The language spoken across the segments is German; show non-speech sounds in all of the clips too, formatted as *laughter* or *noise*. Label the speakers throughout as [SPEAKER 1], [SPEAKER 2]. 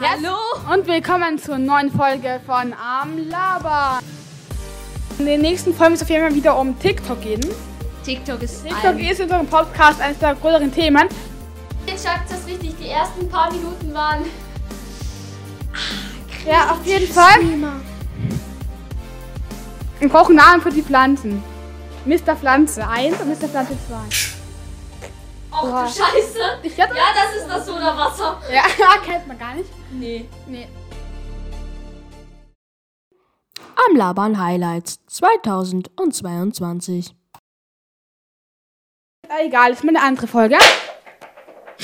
[SPEAKER 1] Hallo!
[SPEAKER 2] Und willkommen zur neuen Folge von Am Laber. In den nächsten Folgen wird es auf jeden Fall wieder um TikTok gehen.
[SPEAKER 1] TikTok ist
[SPEAKER 2] TikTok
[SPEAKER 1] ein-
[SPEAKER 2] ist in unserem Podcast eines der größeren Themen.
[SPEAKER 1] Jetzt sagt das richtig, die ersten paar Minuten waren.
[SPEAKER 2] Ja, auf jeden Fall. Wir brauchen Namen für die Pflanzen. Mr. Pflanze 1 und Mr. Pflanze 2.
[SPEAKER 1] Ach
[SPEAKER 2] Oha.
[SPEAKER 1] du Scheiße!
[SPEAKER 2] Ich hatte,
[SPEAKER 1] Ja, das ist das Sodawasser. *laughs*
[SPEAKER 2] ja, kennt man gar nicht.
[SPEAKER 1] Nee.
[SPEAKER 2] Nee.
[SPEAKER 3] Am Labern Highlights 2022.
[SPEAKER 2] Äh, egal, ist mal eine andere Folge.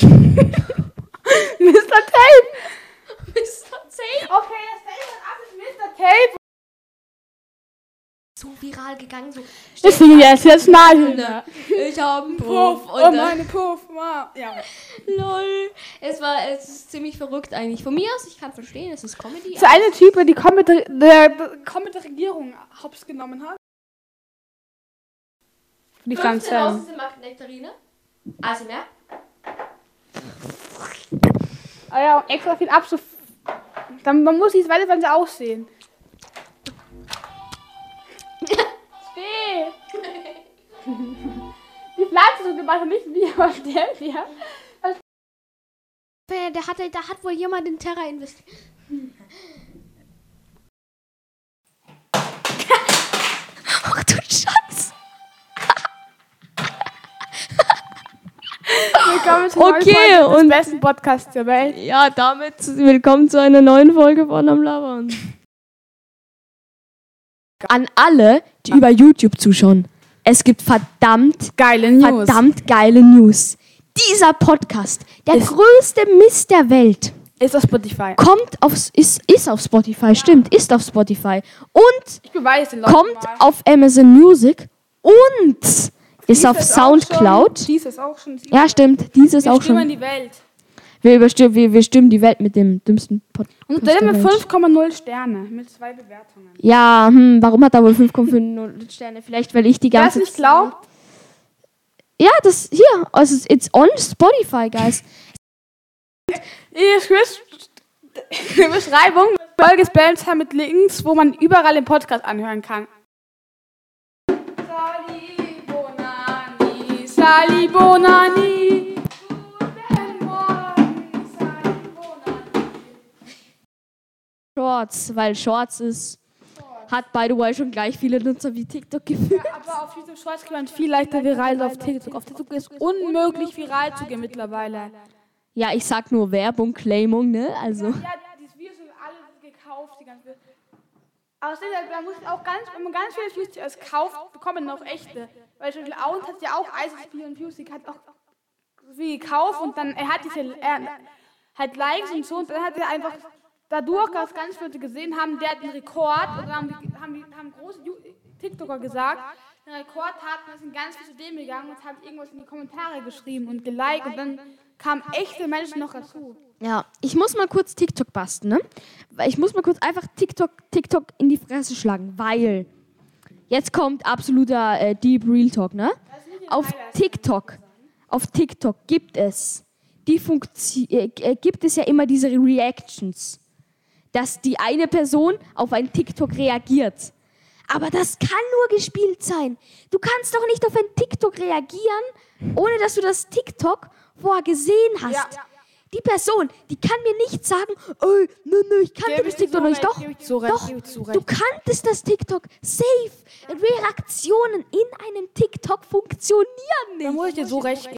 [SPEAKER 2] Mr. Tape.
[SPEAKER 1] Mr. Zane.
[SPEAKER 2] Okay, das Tape ist ab mit Mr. Tape.
[SPEAKER 1] So viral gegangen, so.
[SPEAKER 2] Ich singe jetzt, jetzt mal.
[SPEAKER 1] Ich hab einen
[SPEAKER 2] Puff,
[SPEAKER 1] Puff.
[SPEAKER 2] oh
[SPEAKER 1] Und dann,
[SPEAKER 2] meine Puff. wow. Ja.
[SPEAKER 1] lol. Es war, es ist ziemlich verrückt eigentlich. Von mir aus, ich kann verstehen, es ist Comedy.
[SPEAKER 2] So eine Typ, die mit der Regierung hops genommen hat. Die
[SPEAKER 1] 15
[SPEAKER 2] Pflanzen.
[SPEAKER 1] raus sind Nektarine. Also mehr.
[SPEAKER 2] Ah ja, und extra viel ab. So dann, man muss die zweite Pflanze aussehen. Steh! *laughs* Die Pflanze so gemacht, nicht wie, aber der hier.
[SPEAKER 1] Der, der, hat, da hat wohl jemand in Terra investiert. Ach *laughs* du Scheiße.
[SPEAKER 2] Willkommen zum
[SPEAKER 3] Okay,
[SPEAKER 2] neuen Folge des
[SPEAKER 3] und-
[SPEAKER 2] besten Podcasts der Welt.
[SPEAKER 3] Ja, damit willkommen zu einer neuen Folge von Am Labern. An alle, die über YouTube zuschauen. Es gibt verdammt,
[SPEAKER 2] Geile News.
[SPEAKER 3] verdammt geile News. Dieser Podcast, der
[SPEAKER 2] Ist-
[SPEAKER 3] größte Mist der Welt,
[SPEAKER 2] Ist auf Spotify.
[SPEAKER 3] kommt auf, ist, ist auf Spotify, stimmt, ist auf Spotify. Und kommt
[SPEAKER 2] mal.
[SPEAKER 3] auf Amazon Music und ist
[SPEAKER 2] Dies
[SPEAKER 3] auf
[SPEAKER 2] ist
[SPEAKER 3] Soundcloud.
[SPEAKER 2] Schon, dies ist auch schon.
[SPEAKER 3] Ja, stimmt, dieses
[SPEAKER 2] Wir
[SPEAKER 3] auch schon.
[SPEAKER 2] die Welt.
[SPEAKER 3] Wir, überstimmen, wir, wir stimmen die Welt mit dem dümmsten Podcast.
[SPEAKER 2] Und der
[SPEAKER 3] der
[SPEAKER 2] mit
[SPEAKER 3] Welt.
[SPEAKER 2] 5,0 Sterne. Mit zwei Bewertungen.
[SPEAKER 3] Ja, hm, warum hat er wohl 5,5 Sterne? Vielleicht, weil ich die
[SPEAKER 2] Wer es
[SPEAKER 3] ganze
[SPEAKER 2] nicht glaubt,
[SPEAKER 3] Ja, das hier. Also, it's on Spotify, guys.
[SPEAKER 2] die Beschreibung. Folge Spamster mit Links, wo man überall den Podcast anhören kann. Sali Bonani, Sali Bonani.
[SPEAKER 3] Shorts, weil Shorts ist. Hat, by the way, schon gleich viele Nutzer wie TikTok gefühlt.
[SPEAKER 2] Aber auf YouTube Shorts kann man viel leichter viral auf TikTok. Auf TikTok ist unmöglich viral zu gehen mittlerweile.
[SPEAKER 3] Ja, ich sag nur Werbung, Claimung, ne? Also.
[SPEAKER 2] Ja, die Views sind alle gekauft, die ganze Außerdem, man muss auch ganz, wenn man ganz viele Views zuerst kauft, bekommt man auch echte. Weil zum Beispiel Aunt hat ja auch ISP und Views, die hat auch so viel gekauft und dann, er hat diese, er hat Likes und so und dann hat er einfach dadurch, dass ganz viele gesehen haben, der hat einen Rekord dann haben, die, haben, die, haben große TikToker gesagt, den Rekord hatten, da sind ganz viele zu dem gegangen und haben irgendwas in die Kommentare geschrieben und geliked und dann kamen echte Menschen noch dazu.
[SPEAKER 3] Ja, ich muss mal kurz TikTok basten, ne? Ich muss mal kurz einfach TikTok, TikTok in die Fresse schlagen, weil jetzt kommt absoluter äh, Deep Real Talk, ne? Auf TikTok, auf TikTok gibt es die Funktion, äh, äh, gibt es ja immer diese Reactions, dass die eine Person auf ein TikTok reagiert. Aber das kann nur gespielt sein. Du kannst doch nicht auf ein TikTok reagieren, ohne dass du das TikTok vorher gesehen hast.
[SPEAKER 2] Ja.
[SPEAKER 3] Die Person, die kann mir nicht sagen, ey, ne, ne, ich kannte
[SPEAKER 2] Gebe
[SPEAKER 3] das TikTok
[SPEAKER 2] so
[SPEAKER 3] noch nicht. Doch,
[SPEAKER 2] so
[SPEAKER 3] doch,
[SPEAKER 2] so
[SPEAKER 3] du kanntest das TikTok. Safe. Reaktionen in einem TikTok funktionieren nicht.
[SPEAKER 2] Da muss ich dir so recht